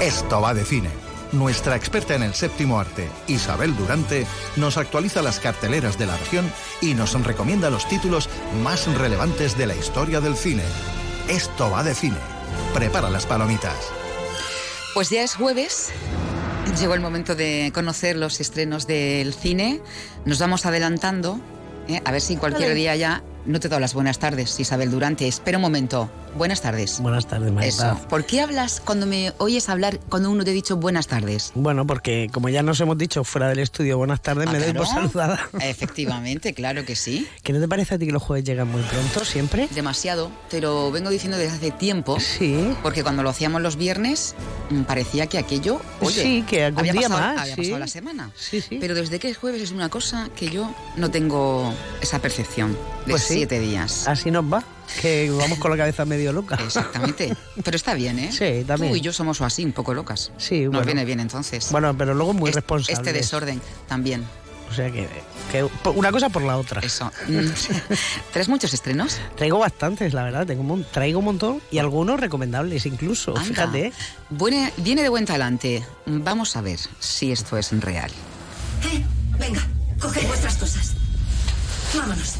Esto va de cine. Nuestra experta en el séptimo arte, Isabel Durante, nos actualiza las carteleras de la región y nos recomienda los títulos más relevantes de la historia del cine. Esto va de cine. Prepara las palomitas. Pues ya es jueves. Llegó el momento de conocer los estrenos del cine. Nos vamos adelantando. ¿eh? A ver si cualquier día ya no te doy las buenas tardes, Isabel Durante. Espera un momento. Buenas tardes. Buenas tardes, Marta. Eso. ¿Por qué hablas cuando me oyes hablar cuando uno te ha dicho buenas tardes? Bueno, porque como ya nos hemos dicho fuera del estudio buenas tardes, Ah, me doy claro. por saludada. Efectivamente, claro que sí. ¿Qué no te parece a ti que los jueves llegan muy pronto siempre? Demasiado. Te lo vengo diciendo desde hace tiempo. Sí. Porque cuando lo hacíamos los viernes mm, parecía que aquello, oye, Sí, que algún había día pasado, más, había sí. pasado la semana. Sí, sí. Pero desde que es jueves es una cosa que yo no tengo esa percepción de Pues siete días. Así nos va, que vamos con la cabeza medio loca. Exactamente. Pero está bien, ¿eh? Sí, también. Tú y yo somos así, un poco locas. Sí, Nos bueno. viene bien entonces. Bueno, pero luego muy Es- responsable. Este desorden también. O sea que, que una cosa por la otra. Eso. Mm. ¿Traes muchos estrenos? Traigo bastantes, la verdad. Tengo un, mon- traigo un montón y algunos recomendables incluso. Anda. Fíjate. Buene- viene de buen talante. Vamos a ver si esto es real. Eh, venga, coged vuestras cosas. Vámonos.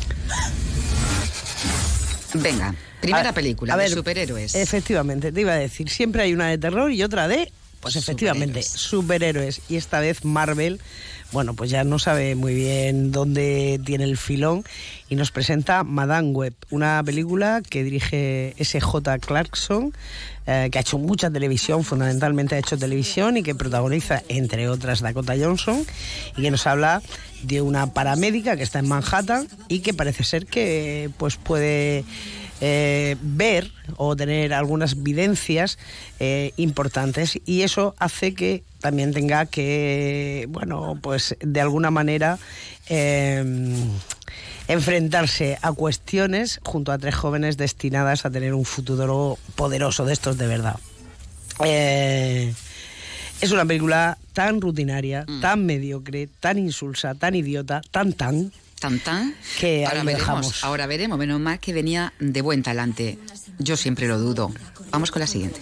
Venga, primera A- película a de ver, superhéroes. Efectivamente, te iba a decir, siempre hay una de terror y otra de, pues efectivamente, superhéroes. Y esta vez Marvel, bueno, pues ya no sabe muy bien dónde tiene el filón y nos presenta Madame Web, una película que dirige S.J. Clarkson, eh, que ha hecho mucha televisión, fundamentalmente ha hecho televisión y que protagoniza, entre otras, Dakota Johnson, y que nos habla de una paramédica que está en Manhattan y que parece ser que pues puede eh, ver o tener algunas videncias eh, importantes y eso hace que también tenga que, bueno, pues de alguna manera eh, enfrentarse a cuestiones junto a tres jóvenes destinadas a tener un futuro poderoso de estos de verdad. Es una película tan rutinaria, Mm. tan mediocre, tan insulsa, tan idiota, tan tan, Tan tan. que ahora veremos, dejamos. ahora veremos. Menos mal que venía de buen talante. Yo siempre lo dudo. Vamos con la siguiente.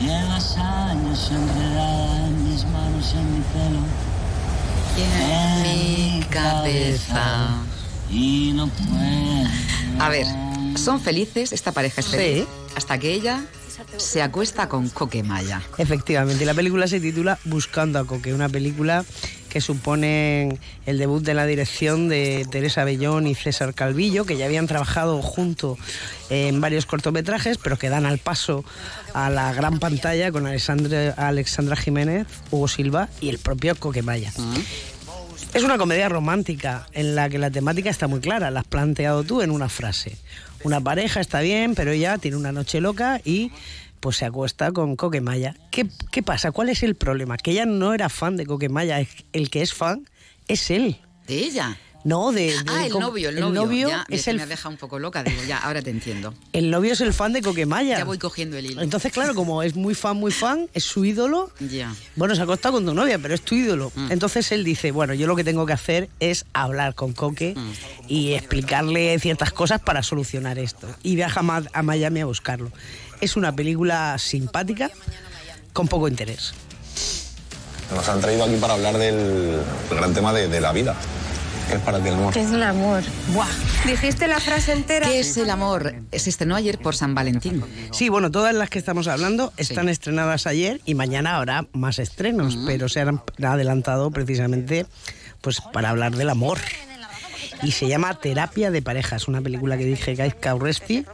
Llevas años enredada en mis manos, en mi pelo. En mi cabeza. Y no puedo. A ver, son felices, esta pareja es feliz, Sí. hasta que ella se acuesta con Coquemaya. Efectivamente, y la película se titula Buscando a Coque, una película que supone el debut de la dirección de Teresa Bellón y César Calvillo, que ya habían trabajado junto en varios cortometrajes, pero que dan al paso a la gran pantalla con Alexandra, Alexandra Jiménez, Hugo Silva y el propio Coquemaya. Es una comedia romántica en la que la temática está muy clara, la has planteado tú en una frase. Una pareja está bien, pero ella tiene una noche loca y pues se acuesta con Coquemaya. ¿Qué, ¿Qué pasa? ¿Cuál es el problema? Que ella no era fan de Coquemaya, el que es fan es él. ¿De ella? No, de, de- Ah, el com- novio, el novio. ya, es el, me ha dejado un poco loca. Digo, ya, ahora te entiendo. el novio es el fan de Coquemaya. Ya voy cogiendo el hilo. Entonces, claro, como es muy fan, muy fan, es su ídolo, Ya. Bueno, se ha acostado con tu novia, pero es tu ídolo. Mm. Entonces él dice, bueno, yo lo que tengo que hacer es hablar con Coque Mm. y explicarle ciertas cosas para solucionar esto. Y viaja a Miami a buscarlo. Es una película simpática, con poco interés. Nos han traído aquí para hablar del, del gran tema de, de la vida. ¿Qué es para ti el amor? ¿Qué es el amor? Buah. Dijiste la frase entera. ¿Qué es el amor? Se estrenó ayer por San Valentín. Sí, bueno, todas las que estamos hablando están estrenadas ayer y mañana habrá más estrenos, pero se han adelantado precisamente pues para hablar del amor. Y se llama Terapia de Parejas, una película que dije Guy Cauresti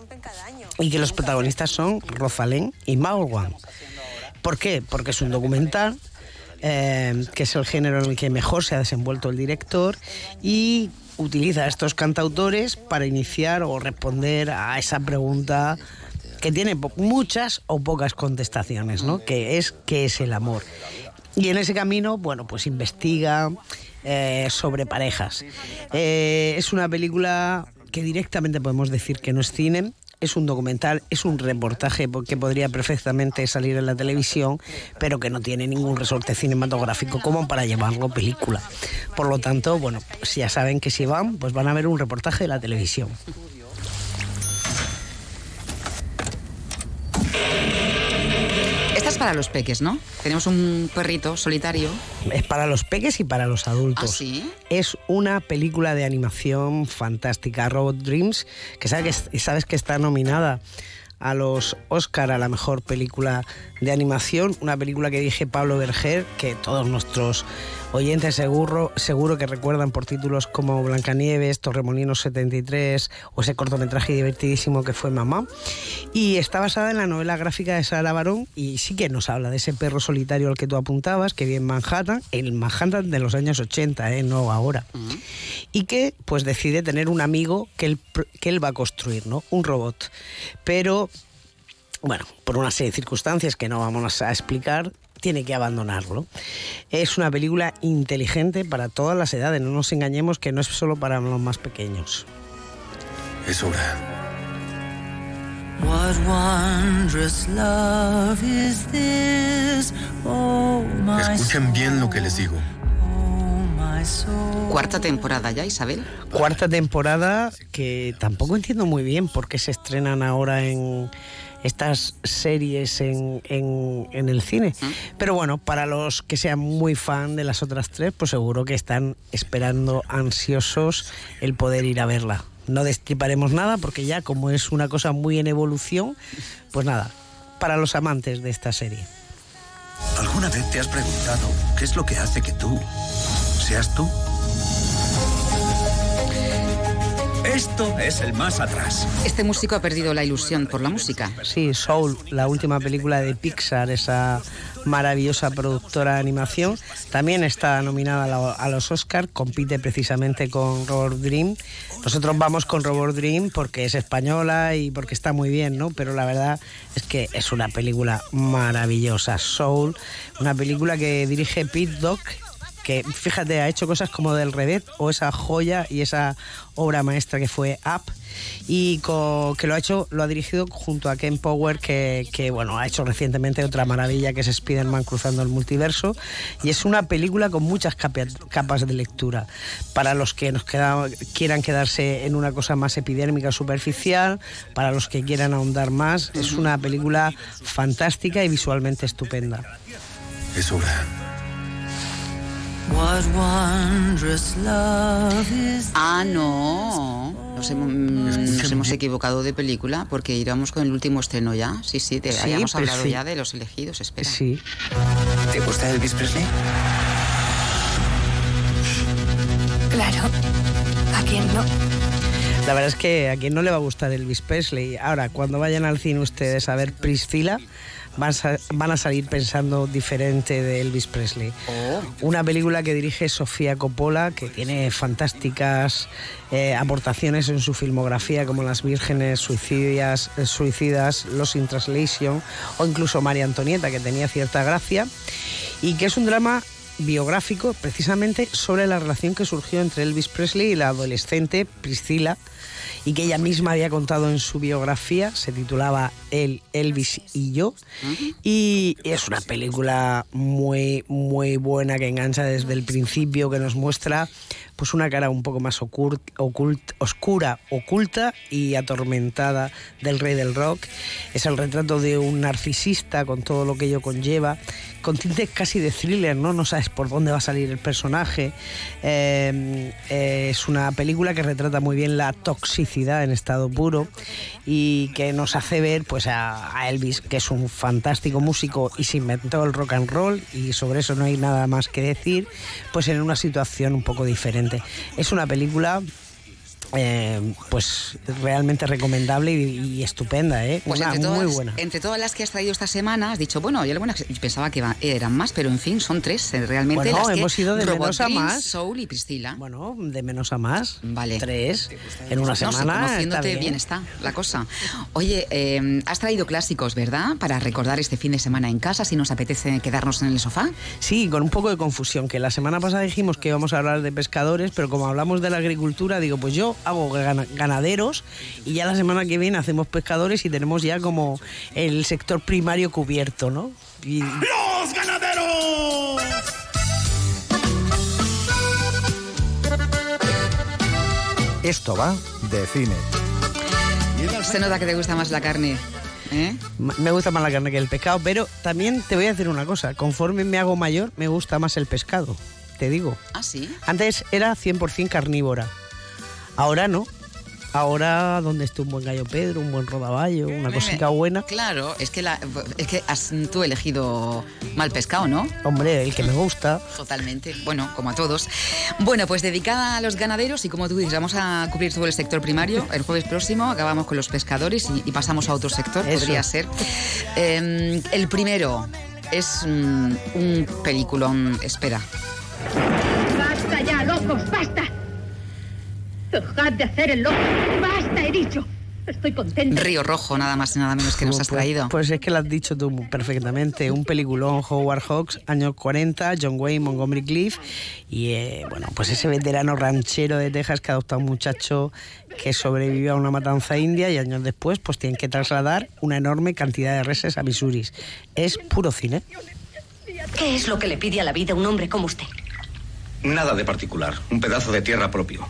y que los protagonistas son Rosalén y Maurwan. ¿Por qué? Porque es un documental, eh, que es el género en el que mejor se ha desenvuelto el director y utiliza a estos cantautores para iniciar o responder a esa pregunta que tiene muchas o pocas contestaciones, ¿no? Que es ¿qué es el amor? Y en ese camino, bueno, pues investiga eh, sobre parejas. Eh, es una película que directamente podemos decir que no es cine, es un documental, es un reportaje po- que podría perfectamente salir en la televisión, pero que no tiene ningún resorte cinematográfico como para llevarlo película. Por lo tanto, bueno, pues ya saben que si van, pues van a ver un reportaje de la televisión. Para los peques, ¿no? Tenemos un perrito solitario. Es para los peques y para los adultos. ¿Ah, sí? Es una película de animación fantástica, Robot Dreams, que sabes que, sabes que está nominada a los Oscar a la mejor película de animación, una película que dije Pablo Berger, que todos nuestros oyentes seguro, seguro que recuerdan por títulos como Blancanieves, Torremolinos 73 o ese cortometraje divertidísimo que fue Mamá. Y está basada en la novela gráfica de Sara Barón y sí que nos habla de ese perro solitario al que tú apuntabas, que vive en Manhattan, el Manhattan de los años 80, ¿eh? no ahora. Y que pues decide tener un amigo que él, que él va a construir, ¿no? Un robot. Pero bueno, por una serie de circunstancias que no vamos a explicar, tiene que abandonarlo. Es una película inteligente para todas las edades, no nos engañemos que no es solo para los más pequeños. Es hora. What wondrous love is this? Oh, my Escuchen bien lo que les digo. soul. Cuarta temporada ya, Isabel. Cuarta temporada que tampoco entiendo muy bien por qué se estrenan ahora en estas series en, en- en el cine. Pero bueno, para los que sean muy fan de las otras tres, pues seguro que están esperando ansiosos el poder ir a verla. No destriparemos nada porque ya como es una cosa muy en evolución, pues nada, para los amantes de esta serie. ¿Alguna vez te has preguntado qué es lo que hace que tú seas tú? Esto es el más atrás. Este músico ha perdido la ilusión por la música. Sí, Soul, la última película de Pixar, esa maravillosa productora de animación, también está nominada a, los Oscars, compite precisamente con Robot Dream. Nosotros vamos con Robot Dream porque es española y porque está muy bien, ¿no? Pero la verdad es que es una película maravillosa. Soul, una película que dirige Pete Doc que fíjate, ha hecho cosas como del Redet o esa joya y esa obra maestra que fue Up y que lo ha hecho, lo ha dirigido junto a Ken Power que, bueno, ha hecho recientemente otra maravilla que es Spider-Man cruzando el multiverso y es una película con muchas capa- capas de lectura para los que nos quieran quedarse en una cosa más epidérmica superficial, para los que quieran ahondar más, es una película fantástica y visualmente estupenda. Es hora. What wondrous love is Ah, no. Nos hemos, nos hemos equivocado de película porque íbamos con el último estreno ya. Sí, sí, te Sí, habíamos hablado sí. ya de los elegidos. Espera. Sí. ¿Te gusta Elvis Presley? Claro. ¿A quién no? La verdad es que a quien no le va a gustar Elvis Presley. Ahora, cuando vayan al cine ustedes a ver Priscila, van a, sa- van a salir pensando diferente de Elvis Presley. Una película que dirige Sofía Coppola, que tiene fantásticas eh, aportaciones en su filmografía, como Las Vírgenes Suicidas, eh, Suicidas, Los in Translation, o incluso María Antonieta, que tenía cierta gracia, y que es un drama biográfico precisamente sobre la relación que surgió entre Elvis Presley y la adolescente Priscila y que ella misma había contado en su biografía, se titulaba El Elvis y yo. Y es una película muy muy buena que engancha desde el principio que nos muestra pues una cara un poco más oscura, oculta y atormentada del rey del rock. Es el retrato de un narcisista con todo lo que ello conlleva, con tintes casi de thriller, ¿no? No sabes por dónde va a salir el personaje. Eh, eh, es una película que retrata muy bien la toxicidad en estado puro y que nos hace ver pues a, a Elvis, que es un fantástico músico y se inventó el rock and roll y sobre eso no hay nada más que decir, pues en una situación un poco diferente. Es una película eh, pues realmente recomendable y, y estupenda, ¿eh? Pues Una entre todas, muy buena. entre todas las que has traído esta semana, has dicho, bueno, yo alguna- pensaba que eran más, pero en fin, son tres eh, realmente Bueno, las que hemos ido de menos a más. Soul y Priscila. Bueno, de menos a más. Vale. Tres en una No, semana. está conociéndote bien. bien. está la cosa. Oye, eh, has traído clásicos, ¿verdad? Para recordar este fin de semana en casa, si nos apetece quedarnos en el sofá. Sí, con un poco de confusión, que la semana pasada dijimos que íbamos a hablar de pescadores, pero como hablamos de la agricultura, digo, pues yo hago gana- ganaderos y ya la semana que viene hacemos pescadores y tenemos ya como el sector primario cubierto, ¿no? Y ¡Los ganaderos! Esto va de cine. Se nota que te gusta más la carne. ¿eh? Me gusta más la carne que el pescado, pero también te voy a decir una cosa. Conforme me hago mayor, me gusta más el pescado. Te digo. Ah, sí. Antes era 100% carnívora. Ahora no. Ahora, donde esté un buen gallo Pedro, un buen rodaballo, una cosita buena. Claro, es que, la, es que has tú elegido mal pescado, ¿no? Hombre, el que me gusta. Totalmente. Bueno, como a todos. Bueno, pues dedicada a los ganaderos y como tú dices, vamos a cubrir todo el sector primario. El jueves próximo acabamos con los pescadores y, y pasamos a otro sector, Eso. podría ser. Eh, el primero es mm, un peliculón. Espera. ¡Basta ya, locos! ¡Basta! ¡Dejad de hacer el loco! ¡Basta, he dicho! Estoy contenta. Río Rojo, nada más y nada menos que nos has Pues- traído. Pues es que lo has dicho tú perfectamente. Un peliculón, Howard Hawks, años 40, John Wayne, Montgomery Cliff. Y eh, bueno, pues ese veterano ranchero de Texas que adopta a un muchacho que sobrevivió a una matanza india y años después pues tienen que trasladar una enorme cantidad de reses a Missouri. Es puro cine. ¿Qué es lo que le pide a la vida un hombre como usted? Nada de particular, un pedazo de tierra propio.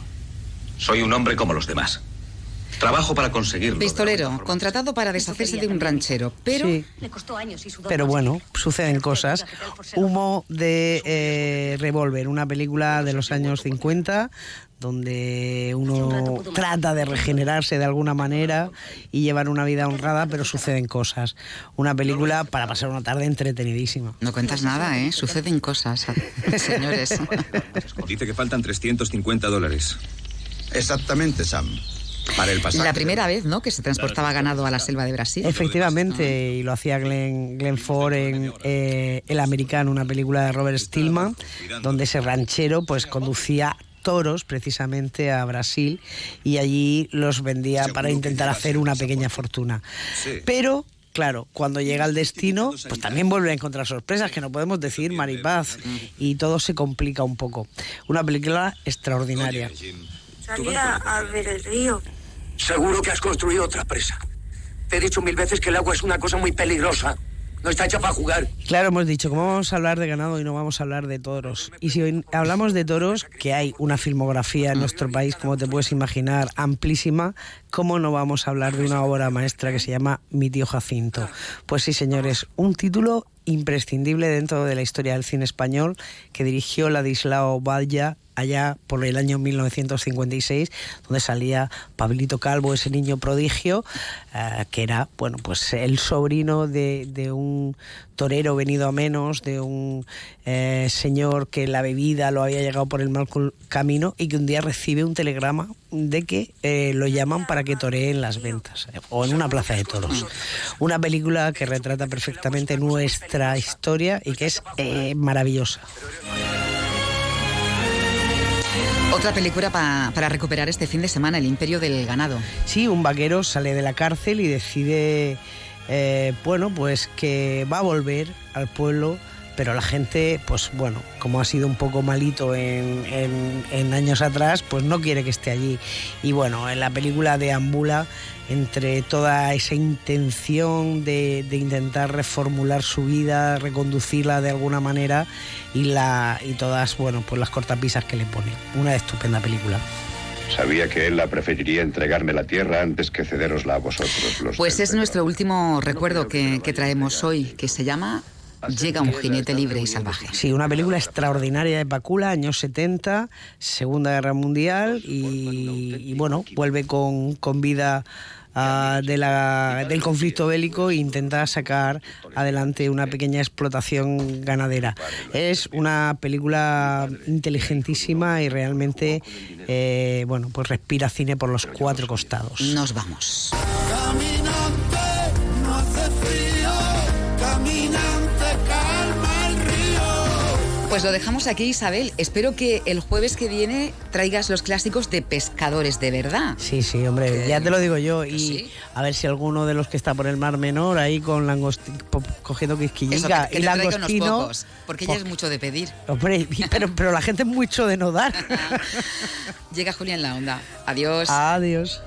Soy un hombre como los demás. Trabajo para conseguirlo. Pistolero, contratado para deshacerse de un ranchero, pero Sí. Pero bueno, suceden cosas. Humo de eh, Revolver, una película de los años 50 donde uno trata de regenerarse de alguna manera y llevar una vida honrada, pero suceden cosas. Una película para pasar una tarde entretenidísima. no cuentas nada, ¿eh? Suceden cosas, señores. Dice que faltan 350 dólares. Exactamente, Sam. Para el pasaje. La primera vez, ¿no? Que se transportaba ganado a la selva de Brasil. Efectivamente, y lo hacía Glenn, Glenn Ford en eh, El Americano, una película de Robert Stillman, donde ese ranchero pues conducía toros precisamente a Brasil y allí los vendía para intentar hacer una pequeña fortuna. Pero Claro, cuando llega al destino, pues también vuelve a encontrar sorpresas que no podemos decir maripaz y todo se complica un poco. Una película extraordinaria. Salía a ver el río. Seguro que has construido otra presa. Te he dicho mil veces que el agua es una cosa muy peligrosa. No está hecha para jugar. Claro, hemos dicho, ¿cómo vamos a hablar de ganado y no vamos a hablar de toros? Y si hoy hablamos de toros, que hay una filmografía en nuestro país, como te puedes imaginar, amplísima, ¿cómo no vamos a hablar de una obra maestra que se llama Mi tío Jacinto? Pues sí, señores, un título imprescindible dentro de la historia del cine español que dirigió Ladislao Valla allá por el año 1956, donde salía Pablito Calvo, ese niño prodigio, eh, que era, bueno, pues el sobrino de, de un torero venido a menos, de un eh, señor que la bebida lo había llegado por el mal camino y que un día recibe un telegrama de que eh, lo llaman para que toree en las ventas o en una plaza de toros. Una película que retrata perfectamente nuestra historia y que es maravillosa. Otra película pa- para recuperar este fin de semana, El Imperio del Ganado. Sí, un vaquero sale de la cárcel y decide, eh, bueno, pues que va a volver al pueblo, pero la gente, pues bueno, como ha sido un poco malito en, en- en años atrás, pues no quiere que esté allí. Y bueno, en la película deambula entre toda esa intención de, de intentar reformular su vida, reconducirla de alguna manera y, la, y todas, bueno, pues las cortapisas que le pone. Una estupenda película. Sabía que él la preferiría entregarme la tierra antes que cederosla a vosotros. Los Pues es nuestro último recuerdo que, que traemos hoy, que se llama Llega un jinete libre y salvaje. Sí, una película extraordinaria de Pacula, años 70, Segunda Guerra Mundial, y, y bueno, vuelve con, con vida ah, de la- del conflicto bélico e intenta sacar adelante una pequeña explotación ganadera. Es una película inteligentísima y realmente, eh, bueno, pues respira cine por los cuatro costados. Nos vamos. Pues lo dejamos aquí, Isabel. Espero que el jueves que viene traigas los clásicos de pescadores de verdad. Sí, sí, hombre, ya te lo digo yo. Y a ver si alguno de los que está por el Mar Menor, ahí con cogiendo quisquillica y langostino. pocos, porque ya es mucho de pedir. Hombre, pero, pero la gente es mucho de no dar. Llega Julia en la onda. Adiós. Adiós.